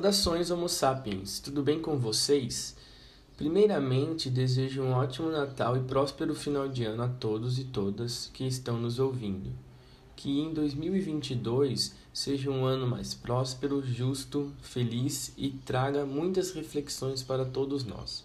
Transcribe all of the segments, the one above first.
Saudações Homo sapiens, tudo bem com vocês? Primeiramente, desejo um ótimo Natal e próspero final de ano a todos e todas que estão nos ouvindo. Que em 2022 seja um ano mais próspero, justo, feliz e traga muitas reflexões para todos nós.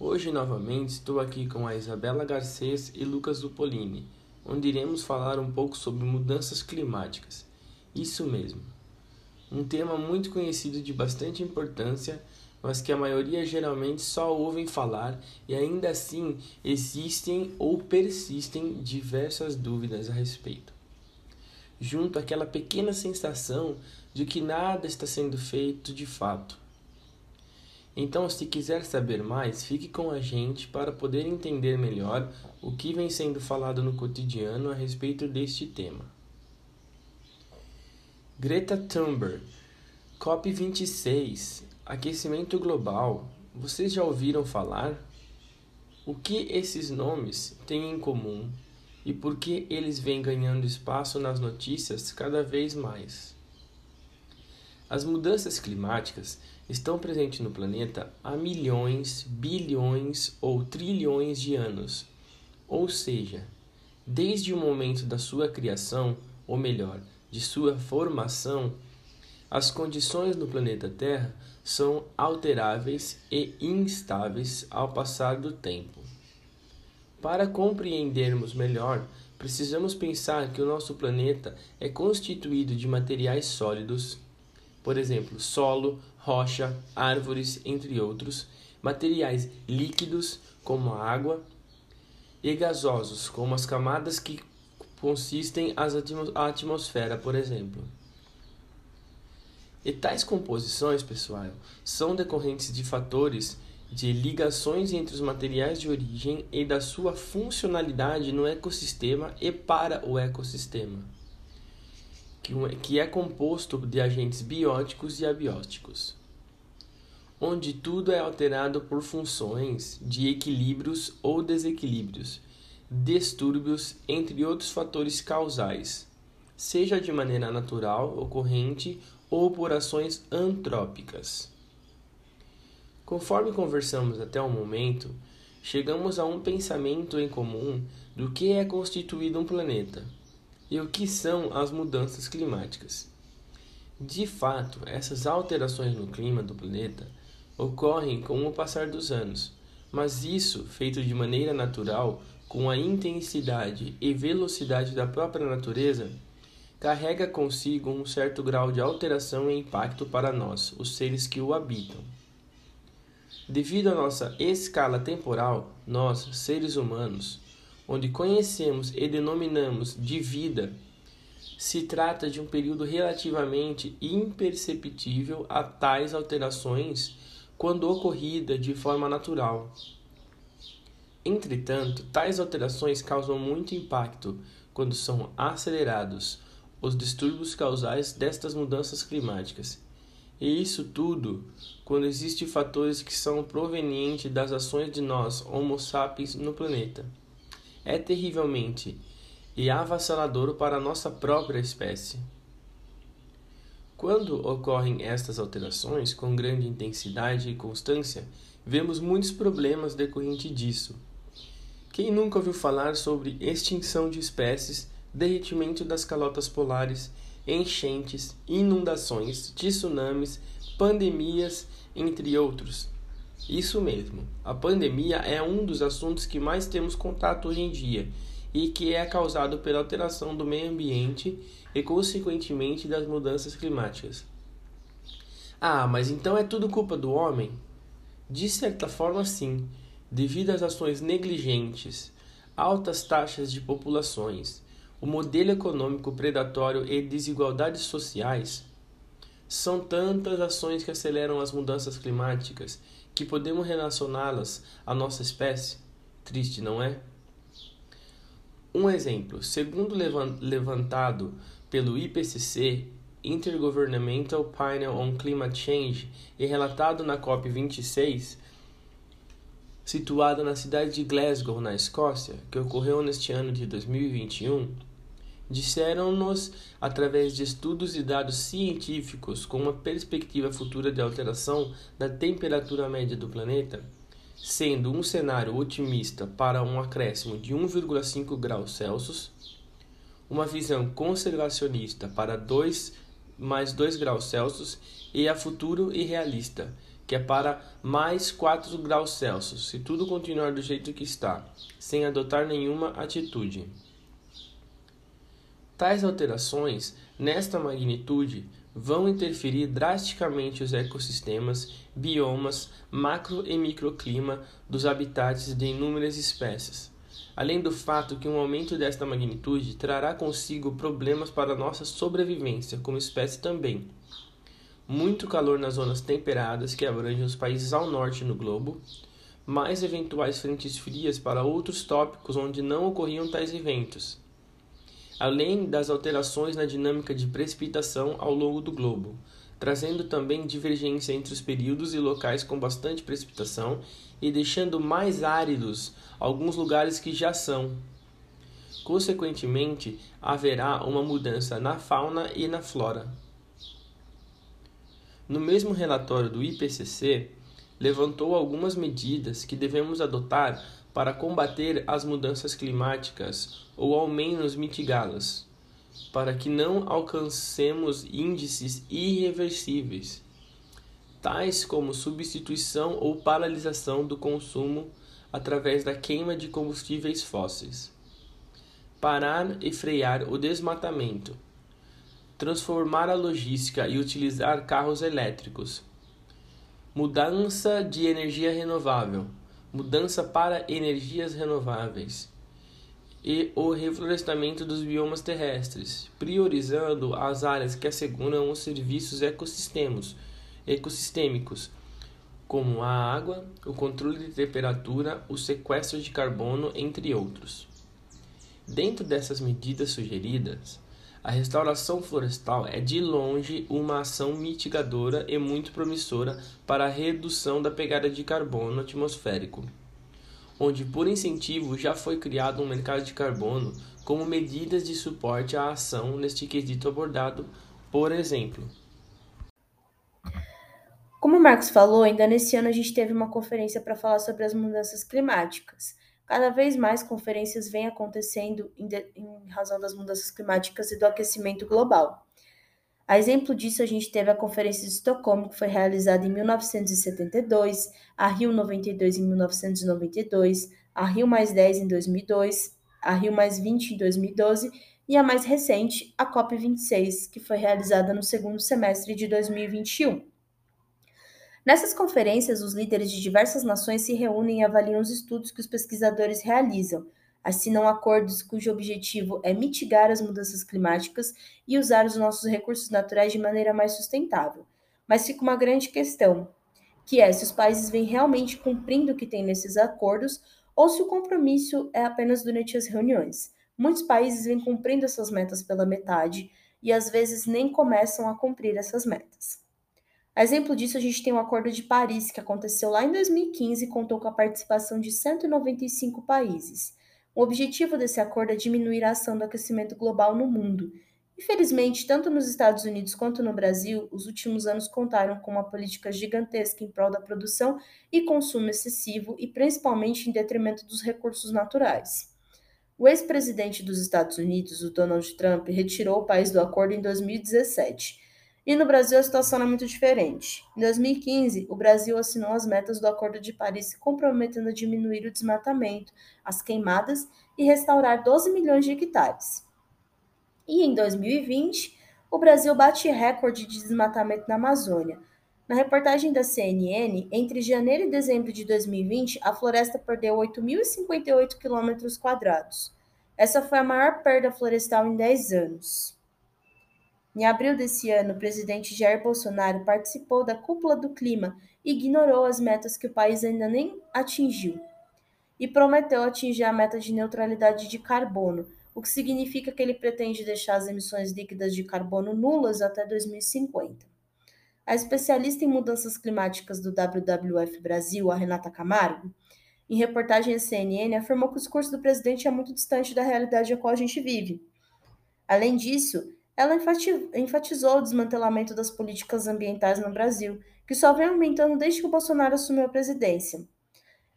Hoje, novamente, estou aqui com a Isabela Garcês e Lucas Dupolini, onde iremos falar um pouco sobre mudanças climáticas. Isso mesmo um tema muito conhecido de bastante importância, mas que a maioria geralmente só ouvem falar e ainda assim existem ou persistem diversas dúvidas a respeito. Junto àquela pequena sensação de que nada está sendo feito de fato. Então, se quiser saber mais, fique com a gente para poder entender melhor o que vem sendo falado no cotidiano a respeito deste tema. Greta Thunberg, COP26, aquecimento global. Vocês já ouviram falar? O que esses nomes têm em comum e por que eles vêm ganhando espaço nas notícias cada vez mais? As mudanças climáticas estão presentes no planeta há milhões, bilhões ou trilhões de anos. Ou seja, desde o momento da sua criação, ou melhor, de sua formação, as condições no planeta Terra são alteráveis e instáveis ao passar do tempo. Para compreendermos melhor, precisamos pensar que o nosso planeta é constituído de materiais sólidos, por exemplo, solo, rocha, árvores, entre outros, materiais líquidos, como a água, e gasosos, como as camadas que consistem as a atmosfera, por exemplo. E tais composições, pessoal, são decorrentes de fatores de ligações entre os materiais de origem e da sua funcionalidade no ecossistema e para o ecossistema, que é composto de agentes bióticos e abióticos, onde tudo é alterado por funções de equilíbrios ou desequilíbrios distúrbios, entre outros fatores causais, seja de maneira natural, ocorrente ou por ações antrópicas. Conforme conversamos até o momento, chegamos a um pensamento em comum do que é constituído um planeta e o que são as mudanças climáticas. De fato, essas alterações no clima do planeta ocorrem com o passar dos anos, mas isso, feito de maneira natural, com a intensidade e velocidade da própria natureza, carrega consigo um certo grau de alteração e impacto para nós, os seres que o habitam. Devido à nossa escala temporal, nós, seres humanos, onde conhecemos e denominamos de vida, se trata de um período relativamente imperceptível a tais alterações quando ocorrida de forma natural. Entretanto, tais alterações causam muito impacto quando são acelerados os distúrbios causais destas mudanças climáticas. E isso tudo quando existem fatores que são provenientes das ações de nós, Homo sapiens, no planeta. É terrivelmente e avassalador para a nossa própria espécie. Quando ocorrem estas alterações com grande intensidade e constância, vemos muitos problemas decorrentes disso quem nunca ouviu falar sobre extinção de espécies, derretimento das calotas polares, enchentes, inundações, tsunamis, pandemias, entre outros? Isso mesmo, a pandemia é um dos assuntos que mais temos contato hoje em dia e que é causado pela alteração do meio ambiente e, consequentemente, das mudanças climáticas. Ah, mas então é tudo culpa do homem? De certa forma, sim devido às ações negligentes, altas taxas de populações, o modelo econômico predatório e desigualdades sociais, são tantas ações que aceleram as mudanças climáticas que podemos relacioná-las à nossa espécie? Triste, não é? Um exemplo, segundo levantado pelo IPCC, Intergovernmental Panel on Climate Change, e relatado na COP26, situada na cidade de Glasgow, na Escócia, que ocorreu neste ano de 2021, disseram-nos, através de estudos e dados científicos com uma perspectiva futura de alteração da temperatura média do planeta, sendo um cenário otimista para um acréscimo de 1,5 graus Celsius, uma visão conservacionista para 2 mais 2 graus Celsius e a futuro e realista, que é para mais 4 graus Celsius, se tudo continuar do jeito que está, sem adotar nenhuma atitude. Tais alterações, nesta magnitude, vão interferir drasticamente os ecossistemas, biomas, macro e microclima dos habitats de inúmeras espécies. Além do fato que um aumento desta magnitude trará consigo problemas para nossa sobrevivência como espécie também. Muito calor nas zonas temperadas que abrangem os países ao norte no globo, mais eventuais frentes frias para outros tópicos onde não ocorriam tais eventos além das alterações na dinâmica de precipitação ao longo do globo, trazendo também divergência entre os períodos e locais com bastante precipitação e deixando mais áridos alguns lugares que já são. Consequentemente, haverá uma mudança na fauna e na flora. No mesmo relatório do IPCC, levantou algumas medidas que devemos adotar para combater as mudanças climáticas ou ao menos mitigá-las, para que não alcancemos índices irreversíveis, tais como substituição ou paralisação do consumo através da queima de combustíveis fósseis. Parar e frear o desmatamento. Transformar a logística e utilizar carros elétricos. Mudança de energia renovável mudança para energias renováveis e o reflorestamento dos biomas terrestres, priorizando as áreas que asseguram os serviços ecossistemas, ecossistêmicos, como a água, o controle de temperatura, o sequestro de carbono, entre outros. Dentro dessas medidas sugeridas, a restauração florestal é de longe uma ação mitigadora e muito promissora para a redução da pegada de carbono atmosférico, onde por incentivo já foi criado um mercado de carbono como medidas de suporte à ação neste quesito abordado, por exemplo. Como o Marcos falou, ainda nesse ano a gente teve uma conferência para falar sobre as mudanças climáticas. Cada vez mais conferências vêm acontecendo em, de, em razão das mudanças climáticas e do aquecimento global. A exemplo disso, a gente teve a Conferência de Estocolmo, que foi realizada em 1972, a Rio 92 em 1992, a Rio mais 10 em 2002, a Rio mais 20 em 2012 e a mais recente, a COP26, que foi realizada no segundo semestre de 2021. Nessas conferências, os líderes de diversas nações se reúnem e avaliam os estudos que os pesquisadores realizam, assinam acordos cujo objetivo é mitigar as mudanças climáticas e usar os nossos recursos naturais de maneira mais sustentável. Mas fica uma grande questão, que é se os países vêm realmente cumprindo o que tem nesses acordos ou se o compromisso é apenas durante as reuniões. Muitos países vêm cumprindo essas metas pela metade e às vezes nem começam a cumprir essas metas. A exemplo disso, a gente tem o Acordo de Paris, que aconteceu lá em 2015 e contou com a participação de 195 países. O objetivo desse acordo é diminuir a ação do aquecimento global no mundo. Infelizmente, tanto nos Estados Unidos quanto no Brasil, os últimos anos contaram com uma política gigantesca em prol da produção e consumo excessivo e principalmente em detrimento dos recursos naturais. O ex-presidente dos Estados Unidos, o Donald Trump, retirou o país do acordo em 2017 e no Brasil a situação é muito diferente. Em 2015, o Brasil assinou as metas do Acordo de Paris, se comprometendo a diminuir o desmatamento, as queimadas e restaurar 12 milhões de hectares. E em 2020, o Brasil bate recorde de desmatamento na Amazônia. Na reportagem da CNN, entre janeiro e dezembro de 2020, a floresta perdeu 8.058 quilômetros quadrados. Essa foi a maior perda florestal em 10 anos. Em abril desse ano, o presidente Jair Bolsonaro participou da Cúpula do Clima e ignorou as metas que o país ainda nem atingiu. E prometeu atingir a meta de neutralidade de carbono, o que significa que ele pretende deixar as emissões líquidas de carbono nulas até 2050. A especialista em mudanças climáticas do WWF Brasil, a Renata Camargo, em reportagem à CNN, afirmou que o discurso do presidente é muito distante da realidade a qual a gente vive Além disso, ela enfatizou o desmantelamento das políticas ambientais no Brasil, que só vem aumentando desde que o Bolsonaro assumiu a presidência.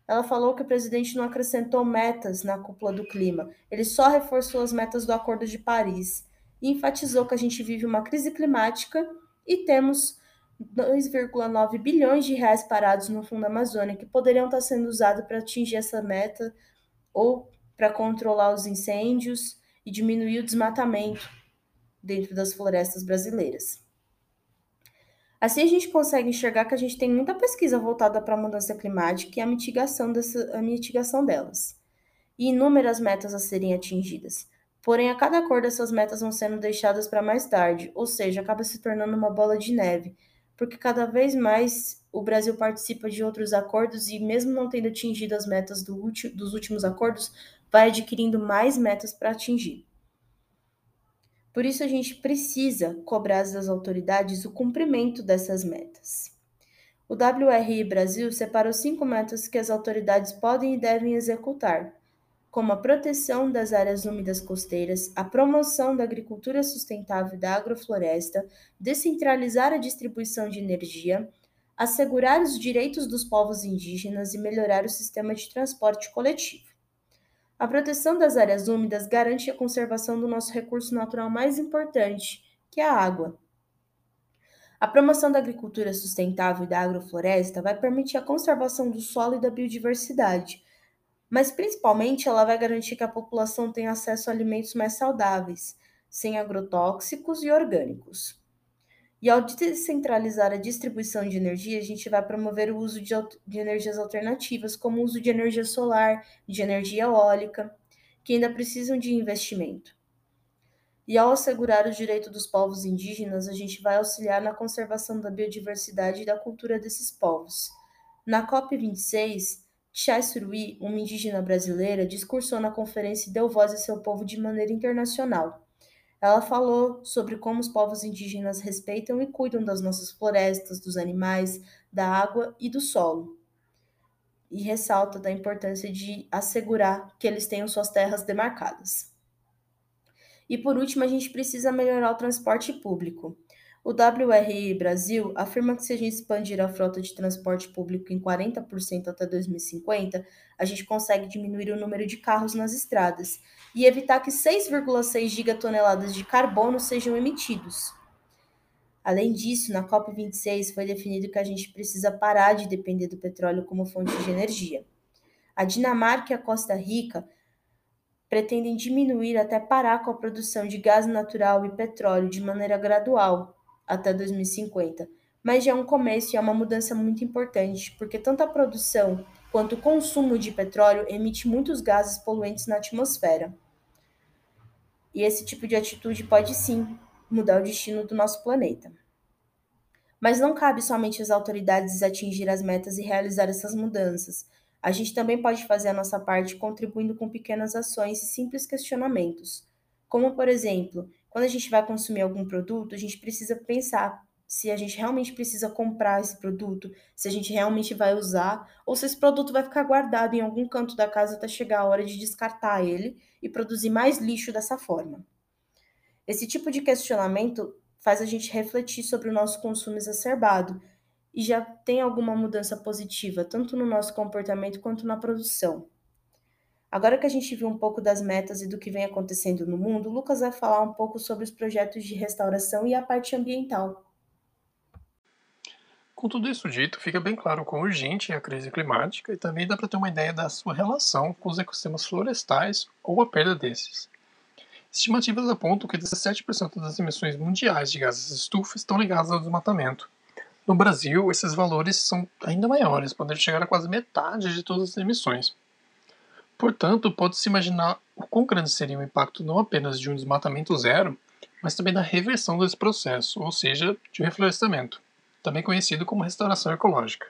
Ela falou que o presidente não acrescentou metas na cúpula do clima, ele só reforçou as metas do Acordo de Paris e enfatizou que a gente vive uma crise climática e temos 2,9 bilhões de reais parados no Fundo Amazônia que poderiam estar sendo usados para atingir essa meta ou para controlar os incêndios e diminuir o desmatamento dentro das florestas brasileiras. Assim a gente consegue enxergar que a gente tem muita pesquisa voltada para a mudança climática e a mitigação, dessa, a mitigação delas, e inúmeras metas a serem atingidas. Porém, a cada cor dessas metas vão sendo deixadas para mais tarde, ou seja, acaba se tornando uma bola de neve, porque cada vez mais o Brasil participa de outros acordos e, mesmo não tendo atingido as metas do dos últimos acordos, vai adquirindo mais metas para atingir. Por isso, a gente precisa cobrar das autoridades o cumprimento dessas metas. O WRI Brasil separou cinco metas que as autoridades podem e devem executar, como a proteção das áreas úmidas costeiras, a promoção da agricultura sustentável e da agrofloresta, descentralizar a distribuição de energia, assegurar os direitos dos povos indígenas e melhorar o sistema de transporte coletivo. A proteção das áreas úmidas garante a conservação do nosso recurso natural mais importante, que é a água. A promoção da agricultura sustentável e da agrofloresta vai permitir a conservação do solo e da biodiversidade, mas principalmente ela vai garantir que a população tenha acesso a alimentos mais saudáveis, sem agrotóxicos e orgânicos. E ao descentralizar a distribuição de energia, a gente vai promover o uso de, de energias alternativas, como o uso de energia solar, de energia eólica, que ainda precisam de investimento. E ao assegurar o direito dos povos indígenas, a gente vai auxiliar na conservação da biodiversidade e da cultura desses povos. Na COP26, Chai Surui, uma indígena brasileira, discursou na conferência e deu voz a seu povo de maneira internacional. Ela falou sobre como os povos indígenas respeitam e cuidam das nossas florestas, dos animais, da água e do solo. E ressalta da importância de assegurar que eles tenham suas terras demarcadas. E por último, a gente precisa melhorar o transporte público. O WRI Brasil afirma que se a gente expandir a frota de transporte público em 40% até 2050, a gente consegue diminuir o número de carros nas estradas e evitar que 6,6 gigatoneladas de carbono sejam emitidos. Além disso, na COP26 foi definido que a gente precisa parar de depender do petróleo como fonte de energia. A Dinamarca e a Costa Rica pretendem diminuir até parar com a produção de gás natural e petróleo de maneira gradual, até 2050, mas já é um começo e é uma mudança muito importante, porque tanto a produção quanto o consumo de petróleo emite muitos gases poluentes na atmosfera. E esse tipo de atitude pode sim mudar o destino do nosso planeta. Mas não cabe somente às autoridades atingir as metas e realizar essas mudanças. A gente também pode fazer a nossa parte contribuindo com pequenas ações e simples questionamentos. Como, por exemplo, quando a gente vai consumir algum produto, a gente precisa pensar se a gente realmente precisa comprar esse produto, se a gente realmente vai usar, ou se esse produto vai ficar guardado em algum canto da casa até chegar a hora de descartar ele e produzir mais lixo dessa forma. Esse tipo de questionamento faz a gente refletir sobre o nosso consumo exacerbado e já tem alguma mudança positiva, tanto no nosso comportamento quanto na produção. Agora que a gente viu um pouco das metas e do que vem acontecendo no mundo, o Lucas vai falar um pouco sobre os projetos de restauração e a parte ambiental. Com tudo isso dito, fica bem claro quão urgente é a crise climática e também dá para ter uma ideia da sua relação com os ecossistemas florestais ou a perda desses. Estimativas apontam que 17% das emissões mundiais de gases estufa estão ligadas ao desmatamento. No Brasil, esses valores são ainda maiores, podendo chegar a quase metade de todas as emissões. Portanto, pode-se imaginar o quão grande seria o impacto não apenas de um desmatamento zero, mas também da reversão desse processo, ou seja, de reflorestamento, também conhecido como restauração ecológica.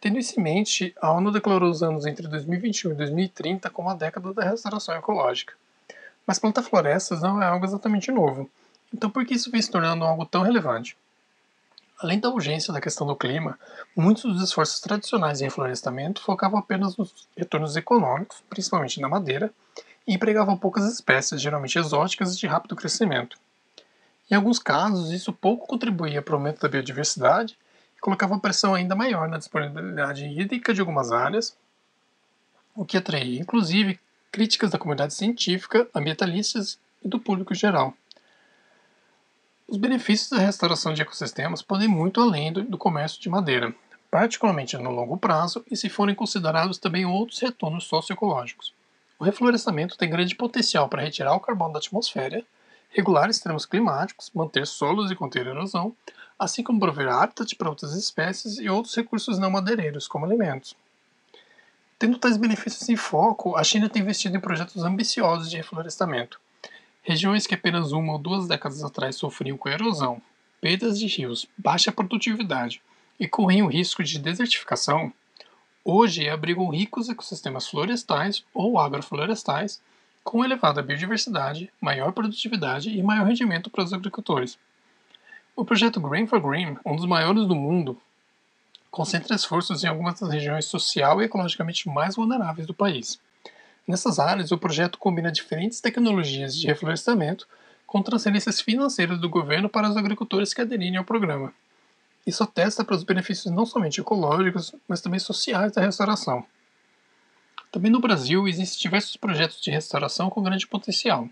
Tendo isso em mente, a ONU declarou os anos entre 2021 e 2030 como a década da restauração ecológica. Mas plantar florestas não é algo exatamente novo, então por que isso vem se tornando algo tão relevante? Além da urgência da questão do clima, muitos dos esforços tradicionais em reflorestamento focavam apenas nos retornos econômicos, principalmente na madeira, e empregavam poucas espécies, geralmente exóticas e de rápido crescimento. Em alguns casos, isso pouco contribuía para o aumento da biodiversidade e colocava pressão ainda maior na disponibilidade hídrica de algumas áreas, o que atraía, inclusive, críticas da comunidade científica, ambientalistas e do público geral. Os benefícios da restauração de ecossistemas podem ir muito além do comércio de madeira, particularmente no longo prazo e se forem considerados também outros retornos socioecológicos. O reflorestamento tem grande potencial para retirar o carbono da atmosfera, regular extremos climáticos, manter solos e conter erosão, assim como prover hábitat para outras espécies e outros recursos não madeireiros, como alimentos. Tendo tais benefícios em foco, a China tem investido em projetos ambiciosos de reflorestamento. Regiões que apenas uma ou duas décadas atrás sofriam com erosão, perdas de rios, baixa produtividade e corriam risco de desertificação, hoje abrigam ricos ecossistemas florestais ou agroflorestais com elevada biodiversidade, maior produtividade e maior rendimento para os agricultores. O projeto Green for Green, um dos maiores do mundo, concentra esforços em algumas das regiões social e ecologicamente mais vulneráveis do país. Nessas áreas, o projeto combina diferentes tecnologias de reflorestamento com transferências financeiras do governo para os agricultores que aderirem ao programa. Isso atesta para os benefícios não somente ecológicos, mas também sociais da restauração. Também no Brasil existem diversos projetos de restauração com grande potencial.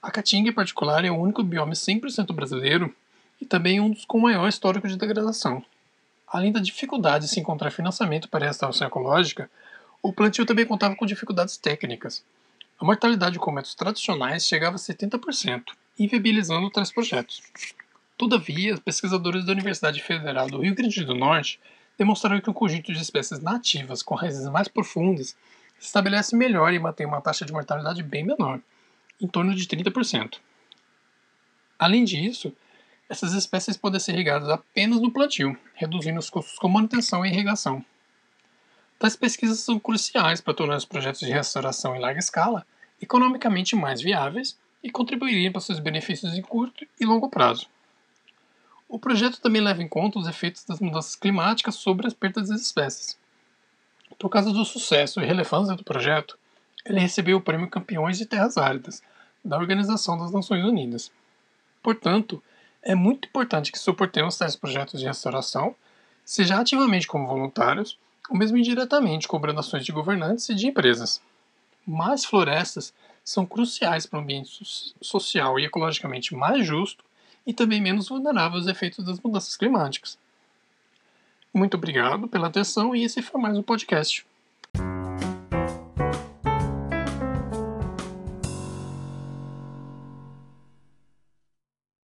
A Caatinga, em particular, é o único bioma 100% brasileiro e também um dos com maior histórico de degradação. Além da dificuldade de se encontrar financiamento para a restauração ecológica, o plantio também contava com dificuldades técnicas. A mortalidade com métodos tradicionais chegava a 70%, inviabilizando tais projetos. Todavia, pesquisadores da Universidade Federal do Rio Grande do Norte demonstraram que um conjunto de espécies nativas com raízes mais profundas estabelece melhor e mantém uma taxa de mortalidade bem menor, em torno de 30%. Além disso, essas espécies podem ser irrigadas apenas no plantio, reduzindo os custos com manutenção e irrigação. Tais pesquisas são cruciais para tornar os projetos de restauração em larga escala economicamente mais viáveis e contribuiriam para seus benefícios em curto e longo prazo. O projeto também leva em conta os efeitos das mudanças climáticas sobre as perdas das espécies. Por causa do sucesso e relevância do projeto, ele recebeu o Prêmio Campeões de Terras Áridas da Organização das Nações Unidas. Portanto, é muito importante que suportemos tais projetos de restauração, seja ativamente como voluntários, ou mesmo indiretamente cobrando ações de governantes e de empresas. Mais florestas são cruciais para um ambiente social e ecologicamente mais justo e também menos vulnerável aos efeitos das mudanças climáticas. Muito obrigado pela atenção e esse foi mais um podcast.